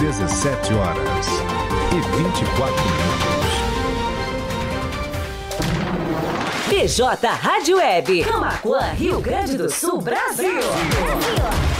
17 horas e 24 minutos. PJ Rádio Web, Camacuã, Rio Grande do Sul, Brasil. Brasil.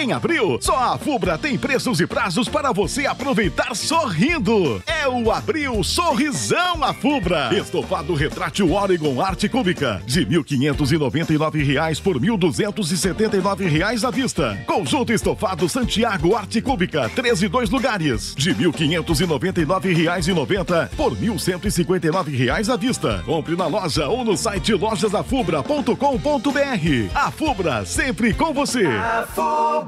Em abril, só a Fubra tem preços e prazos para você aproveitar sorrindo. É o Abril Sorrisão a Fubra. Estofado retrátil Oregon Arte Cúbica de R$ 1.599 por R$ 1.279 à vista. Conjunto estofado Santiago Arte Cúbica, 13 dois lugares de R$ 1.599,90 por R$ 1.159 à vista. Compre na loja ou no site lojasafubra.com.br. A Fubra sempre com você. A Fubra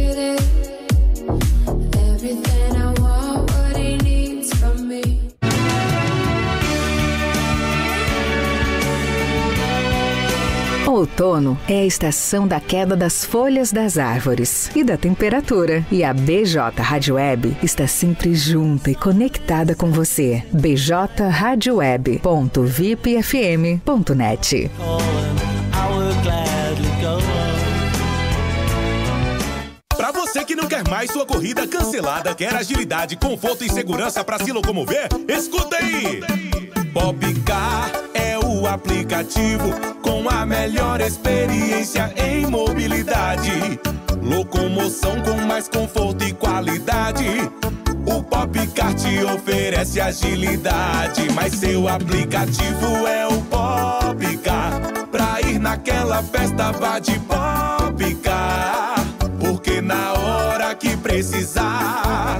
outono é a estação da queda das folhas das árvores e da temperatura. E a BJ Rádio Web está sempre junta e conectada com você. bjradioweb.vipfm.net Para você que não quer mais sua corrida cancelada, quer agilidade, conforto e segurança para se locomover, escuta aí! Popcar aplicativo com a melhor experiência em mobilidade. Locomoção com mais conforto e qualidade. O Popcar te oferece agilidade, mas seu aplicativo é o Popcar. Pra ir naquela festa vá de Popcar, porque na hora que precisar,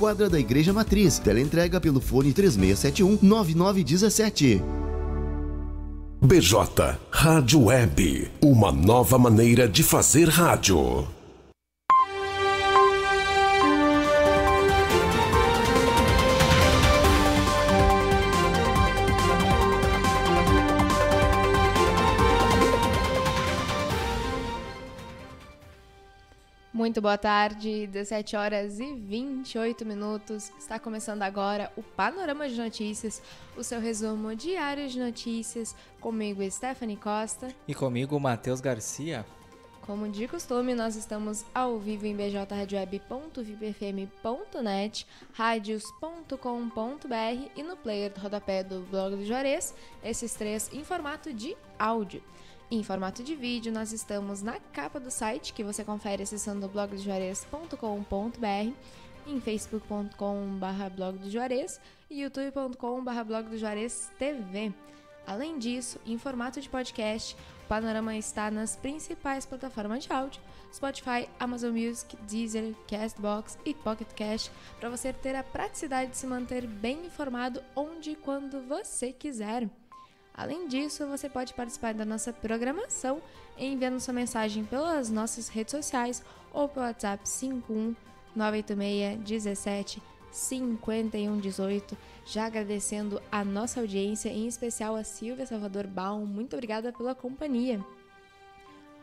quadra da Igreja Matriz. Teleentrega pelo fone 3671 9917. BJ Rádio Web, uma nova maneira de fazer rádio. Muito boa tarde, 17 horas e 28 minutos. Está começando agora o Panorama de Notícias, o seu resumo diário de notícias. Comigo, Stephanie Costa. E comigo, Matheus Garcia. Como de costume, nós estamos ao vivo em bjradioweb.vipfm.net, radios.com.br e no player do rodapé do blog do Juarez, esses três em formato de áudio. Em formato de vídeo, nós estamos na capa do site, que você confere acessando blogdojuarez.com.br, em facebook.com.br blog do Juarez e youtube.com.br blog do Juarez TV. Além disso, em formato de podcast, o Panorama está nas principais plataformas de áudio, Spotify, Amazon Music, Deezer, Castbox e Pocket Cast, para você ter a praticidade de se manter bem informado onde e quando você quiser. Além disso, você pode participar da nossa programação enviando sua mensagem pelas nossas redes sociais ou pelo WhatsApp 51 986 17 5118. Já agradecendo a nossa audiência, em especial a Silvia Salvador Baum. Muito obrigada pela companhia.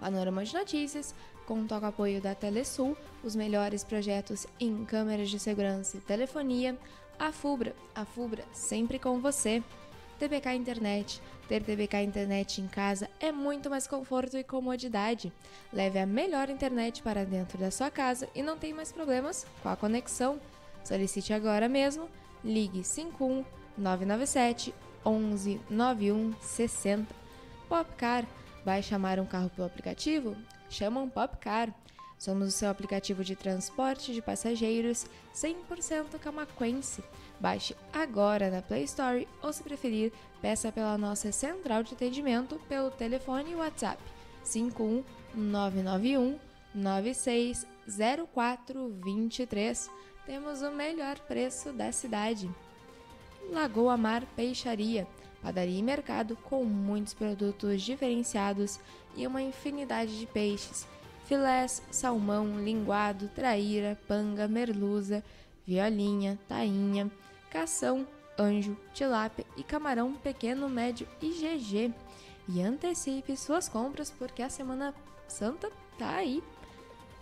Panorama de Notícias conta com o apoio da Telesul, os melhores projetos em câmeras de segurança e telefonia. A Fubra, a Fubra sempre com você. TBK Internet. Ter TBK Internet em casa é muito mais conforto e comodidade. Leve a melhor internet para dentro da sua casa e não tem mais problemas com a conexão. Solicite agora mesmo. Ligue 51 997 11 91 60. Popcar. Vai chamar um carro pelo aplicativo? Chama um Popcar. Somos o seu aplicativo de transporte de passageiros 100% camaquense. Baixe agora na Play Store ou, se preferir, peça pela nossa central de atendimento pelo telefone WhatsApp 51991 960423. Temos o melhor preço da cidade. Lagoa Mar Peixaria, padaria e mercado com muitos produtos diferenciados e uma infinidade de peixes filés, salmão, linguado, traíra, panga, merluza, violinha, tainha, cação, anjo, tilápia e camarão pequeno, médio e GG. E antecipe suas compras porque a Semana Santa tá aí.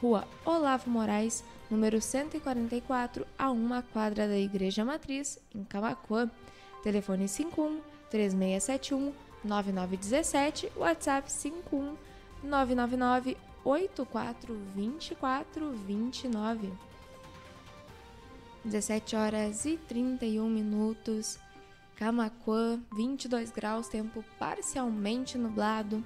Rua Olavo Moraes, número 144, a uma quadra da Igreja Matriz, em Camacuã. Telefone 51 3671 9917, WhatsApp 51 999 842429. 17 horas e 31 minutos. Camacuã, 22 graus, tempo parcialmente nublado.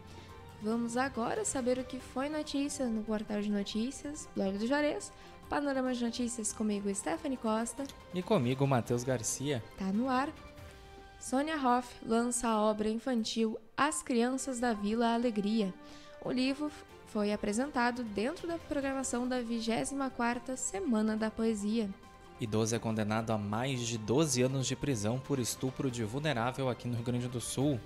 Vamos agora saber o que foi notícia no portal de notícias, blog do Juarez. Panorama de notícias comigo, Stephanie Costa. E comigo, Matheus Garcia. Tá no ar. Sônia Hoff lança a obra infantil As Crianças da Vila Alegria. O livro foi apresentado dentro da programação da 24ª Semana da Poesia. Idoso é condenado a mais de 12 anos de prisão por estupro de vulnerável aqui no Rio Grande do Sul.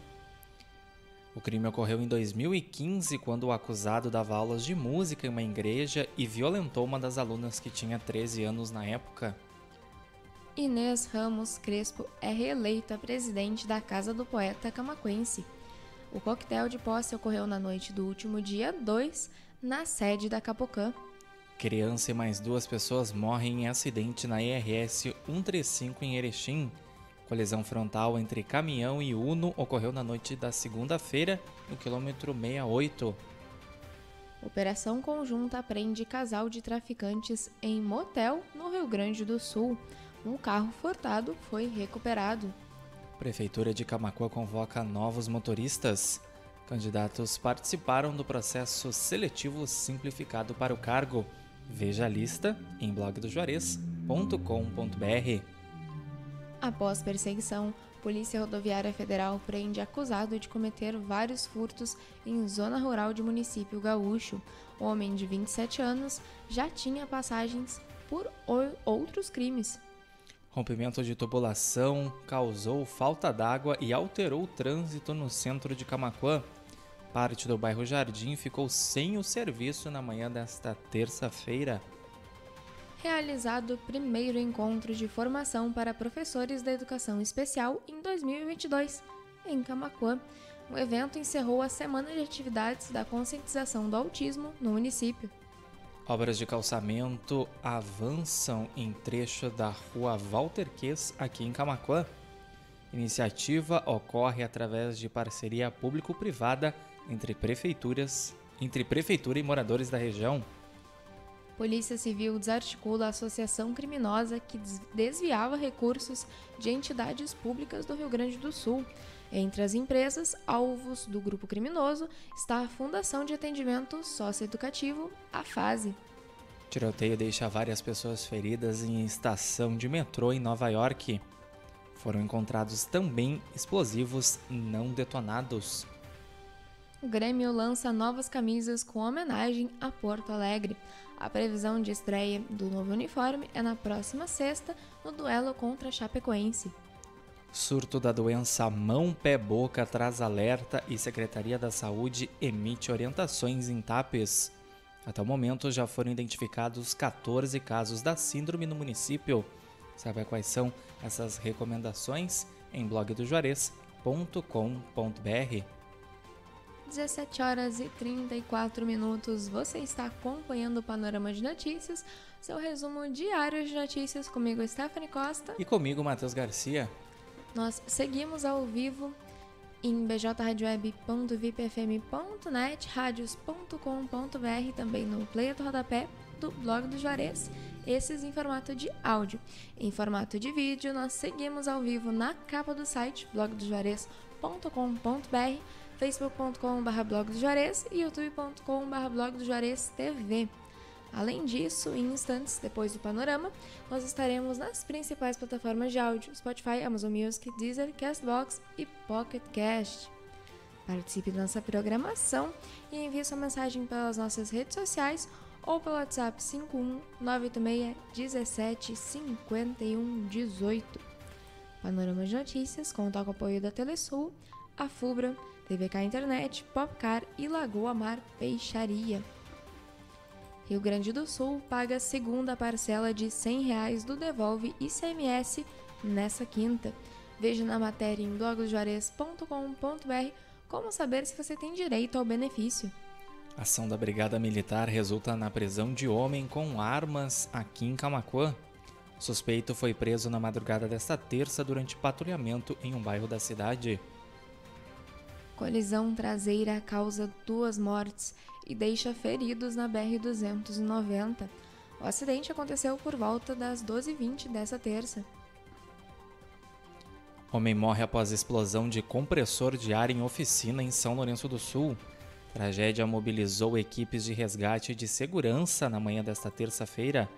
O crime ocorreu em 2015, quando o acusado dava aulas de música em uma igreja e violentou uma das alunas que tinha 13 anos na época. Inês Ramos Crespo é reeleita presidente da Casa do Poeta Camaquense. O coquetel de posse ocorreu na noite do último dia 2, na sede da Capocã. Criança e mais duas pessoas morrem em acidente na IRS 135 em Erechim. Colisão frontal entre caminhão e Uno ocorreu na noite da segunda-feira, no quilômetro 68. Operação conjunta prende casal de traficantes em motel no Rio Grande do Sul. Um carro furtado foi recuperado. Prefeitura de Camacuã convoca novos motoristas. Candidatos participaram do processo seletivo simplificado para o cargo. Veja a lista em blogdojuarez.com.br. Após perseguição, Polícia Rodoviária Federal prende acusado de cometer vários furtos em zona rural de município gaúcho. O homem de 27 anos já tinha passagens por outros crimes. Rompimento de tubulação causou falta d'água e alterou o trânsito no centro de Camaquã. Parte do bairro Jardim ficou sem o serviço na manhã desta terça-feira. Realizado o primeiro encontro de formação para professores da educação especial em 2022, em Camaquã. O evento encerrou a semana de atividades da conscientização do autismo no município. Obras de calçamento avançam em trecho da rua Walter Ques, aqui em Camaquã. Iniciativa ocorre através de parceria público-privada entre prefeituras, entre prefeitura e moradores da região. Polícia Civil desarticula a associação criminosa que desviava recursos de entidades públicas do Rio Grande do Sul. Entre as empresas alvos do grupo criminoso está a Fundação de Atendimento Socioeducativo, a FASE. Tiroteio deixa várias pessoas feridas em estação de metrô em Nova York. Foram encontrados também explosivos não detonados. O Grêmio lança novas camisas com homenagem a Porto Alegre. A previsão de estreia do novo uniforme é na próxima sexta, no duelo contra a Chapecoense. Surto da doença mão-pé-boca traz alerta e Secretaria da Saúde emite orientações em TAPES. Até o momento já foram identificados 14 casos da síndrome no município. Sabe quais são essas recomendações? Em blogdojuarez.com.br 17 horas e 34 minutos. Você está acompanhando o Panorama de Notícias, seu resumo diário de notícias comigo, Stephanie Costa. E comigo, Matheus Garcia. Nós seguimos ao vivo em bjradioweb.vipfm.net, radios.com.br, também no player do rodapé do blog do Juarez, esses em formato de áudio. Em formato de vídeo, nós seguimos ao vivo na capa do site blogdojuarez.com.br, facebook.com.br blog e youtube.com.br blog. Além disso, em instantes depois do panorama, nós estaremos nas principais plataformas de áudio: Spotify, Amazon Music, Deezer, Castbox e Pocket Cast. Participe da nossa programação e envie sua mensagem pelas nossas redes sociais ou pelo WhatsApp 51 986 17 51 18. Panorama de Notícias conta com o apoio da Telesul, a FUBRA, TVK Internet, Popcar e Lagoa Mar Peixaria. Rio Grande do Sul paga a segunda parcela de 100 reais do Devolve ICMS nessa quinta. Veja na matéria em blogosjuarez.com.br como saber se você tem direito ao benefício. A ação da Brigada Militar resulta na prisão de homem com armas aqui em Camacuã. O suspeito foi preso na madrugada desta terça durante patrulhamento em um bairro da cidade. Colisão traseira causa duas mortes e deixa feridos na BR-290. O acidente aconteceu por volta das 12h20 dessa terça. Homem morre após explosão de compressor de ar em oficina em São Lourenço do Sul. Tragédia mobilizou equipes de resgate e de segurança na manhã desta terça-feira.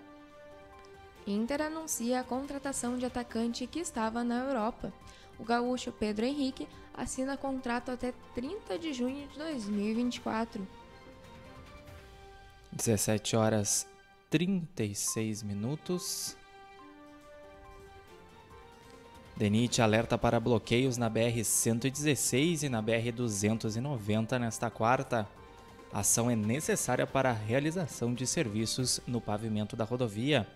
Inter anuncia a contratação de atacante que estava na Europa. O gaúcho Pedro Henrique assina contrato até 30 de junho de 2024. 17 horas 36 minutos. DENIT alerta para bloqueios na BR-116 e na BR-290 nesta quarta. A ação é necessária para a realização de serviços no pavimento da rodovia.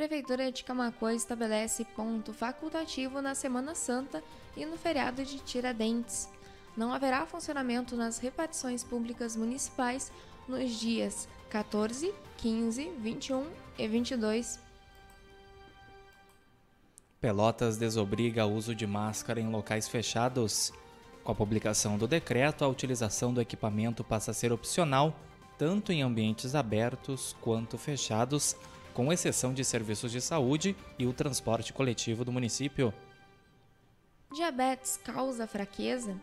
Prefeitura de Camacuã estabelece ponto facultativo na Semana Santa e no feriado de Tiradentes. Não haverá funcionamento nas repartições públicas municipais nos dias 14, 15, 21 e 22. Pelotas desobriga o uso de máscara em locais fechados. Com a publicação do decreto, a utilização do equipamento passa a ser opcional tanto em ambientes abertos quanto fechados, com exceção de serviços de saúde e o transporte coletivo do município. Diabetes causa fraqueza?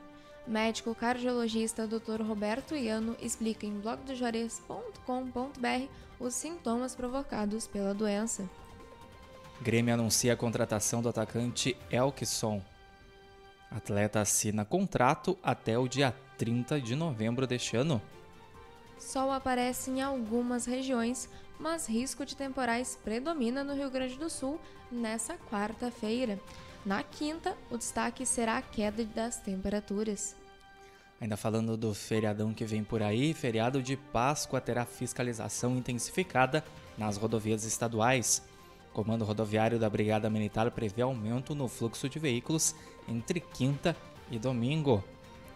Médico cardiologista Dr. Roberto Iano explica em blogdojuarez.com.br os sintomas provocados pela doença. Grêmio anuncia a contratação do atacante Elkson. Atleta assina contrato até o dia 30 de novembro deste ano. Sol aparece em algumas regiões, mas risco de temporais predomina no Rio Grande do Sul nessa quarta-feira. Na quinta, o destaque será a queda das temperaturas. Ainda falando do feriadão que vem por aí, feriado de Páscoa terá fiscalização intensificada nas rodovias estaduais. O Comando Rodoviário da Brigada Militar prevê aumento no fluxo de veículos entre quinta e domingo.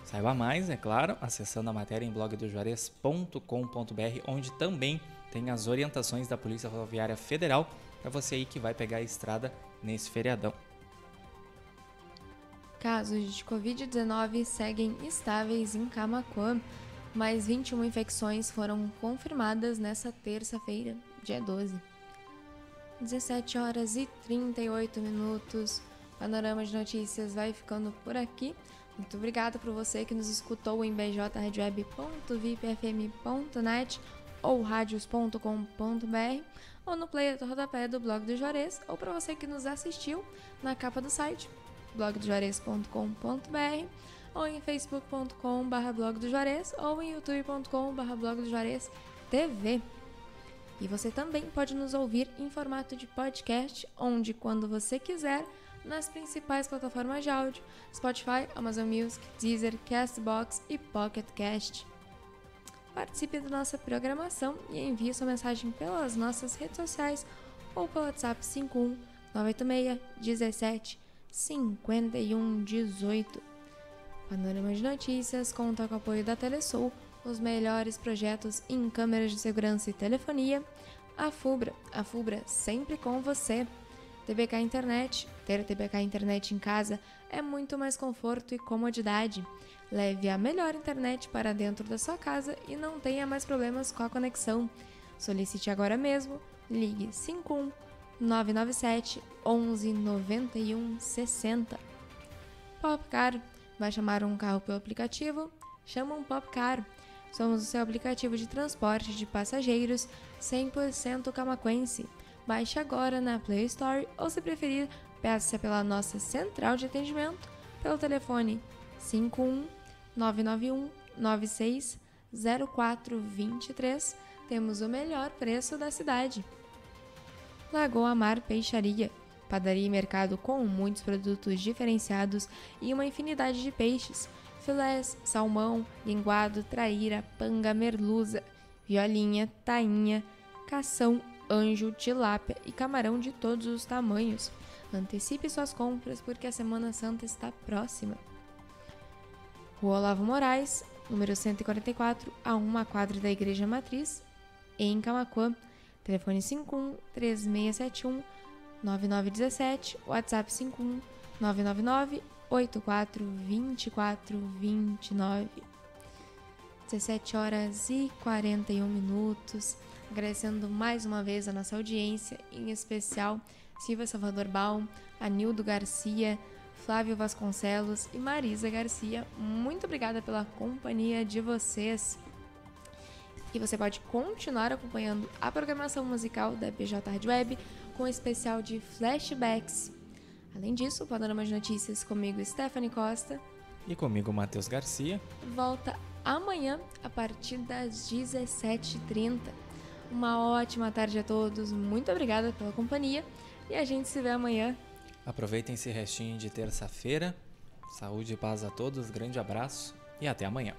Saiba mais, é claro, acessando a matéria em blogdojuarez.com.br, onde também tem as orientações da Polícia Rodoviária Federal para você aí que vai pegar a estrada nesse feriadão. Casos de Covid-19 seguem estáveis em Camacuã. Mais 21 infecções foram confirmadas nesta terça-feira, dia 12. 17 horas e 38 minutos. Panorama de Notícias vai ficando por aqui. Muito obrigada por você que nos escutou em bjradioweb.vipfm.net ou radios.com.br ou no player do rodapé do blog do Juarez ou para você que nos assistiu na capa do site blogdojuarez.com.br ou em facebook.com.br blog do Juarez ou em youtube.com.br blog do Juarez TV. E você também pode nos ouvir em formato de podcast, onde, quando você quiser, nas principais plataformas de áudio: Spotify, Amazon Music, Deezer, Castbox e Pocket Cast. Participe da nossa programação e envie sua mensagem pelas nossas redes sociais ou pelo WhatsApp 51 986 17 5118. Panorama de Notícias conta com o apoio da Telesul, os melhores projetos em câmeras de segurança e telefonia. A FUBRA, a FUBRA sempre com você. TBK Internet. Ter TBK Internet em casa é muito mais conforto e comodidade. Leve a melhor internet para dentro da sua casa e não tenha mais problemas com a conexão. Solicite agora mesmo. Ligue 51 997 11 91 60. Popcar. Vai chamar um carro pelo aplicativo? Chama um Popcar. Somos o seu aplicativo de transporte de passageiros 100% camaquense. Baixe agora na Play Store ou, se preferir, peça pela nossa central de atendimento pelo telefone 51 991 96 0423. Temos o melhor preço da cidade. Lagoa Mar Peixaria, padaria e mercado com muitos produtos diferenciados e uma infinidade de peixes, filés, salmão, linguado, traíra, panga, merluza, violinha, tainha, cação, anjo, tilápia e camarão de todos os tamanhos. Antecipe suas compras porque a Semana Santa está próxima. Rua Olavo Moraes, número 144, a uma quadra da Igreja Matriz, em Camacuã. Telefone 51 3671 9917, WhatsApp 51 999 84 24 29. 17 horas e 41 minutos. Agradecendo mais uma vez a nossa audiência, em especial Silvia Salvador Baum, Anildo Garcia, Flávio Vasconcelos e Marisa Garcia. Muito obrigada pela companhia de vocês. E você pode continuar acompanhando a programação musical da BJ Hard Web com o especial de flashbacks. Além disso, o Panorama de Notícias comigo, Stephanie Costa. E comigo, Matheus Garcia. Volta amanhã a partir das 17h30. Uma ótima tarde a todos, muito obrigada pela companhia e a gente se vê amanhã. Aproveitem esse restinho de terça-feira. Saúde e paz a todos, grande abraço e até amanhã.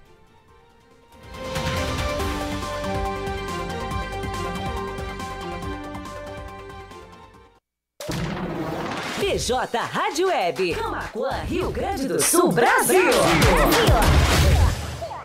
PJ Rádio Web. Camacuã, Rio Grande do Sul, Brasil. Brasil.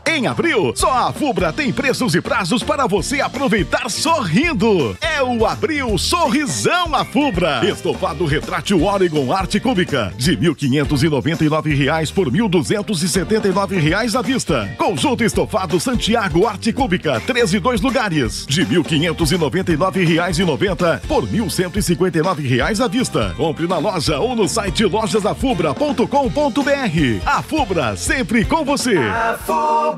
Em abril, só a Fubra tem preços e prazos para você aproveitar sorrindo. É o Abril Sorrisão a Fubra. Estofado retrátil Oregon Arte Cúbica de 1.599 reais por 1.279 reais à vista. Conjunto estofado Santiago Arte Cúbica, 13 dois lugares, de 1.599 reais e 90 por 1.159 reais à vista. Compre na loja ou no site lojasafubra.com.br. A Fubra, sempre com você. A Fubra.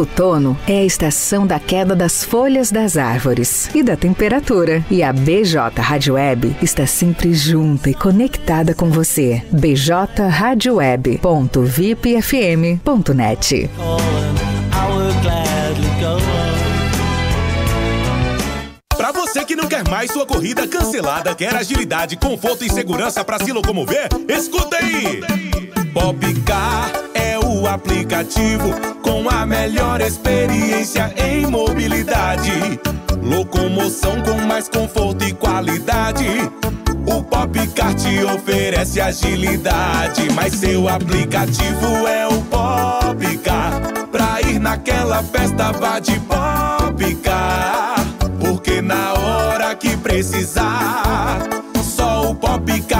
Outono é a estação da queda das folhas das árvores e da temperatura. E a BJ Rádio Web está sempre junta e conectada com você. bjradioweb.vipfm.net Para você que não quer mais sua corrida cancelada, quer agilidade, conforto e segurança para se locomover, escuta aí! Popcar é o aplicativo com a melhor experiência em mobilidade. Locomoção com mais conforto e qualidade. O Popcar te oferece agilidade, mas seu aplicativo é o Popcar. Pra ir naquela festa vá de Popcar, porque na hora que precisar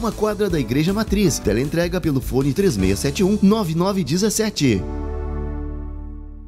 uma quadra da Igreja Matriz. Teleentrega pelo fone 3671 9917.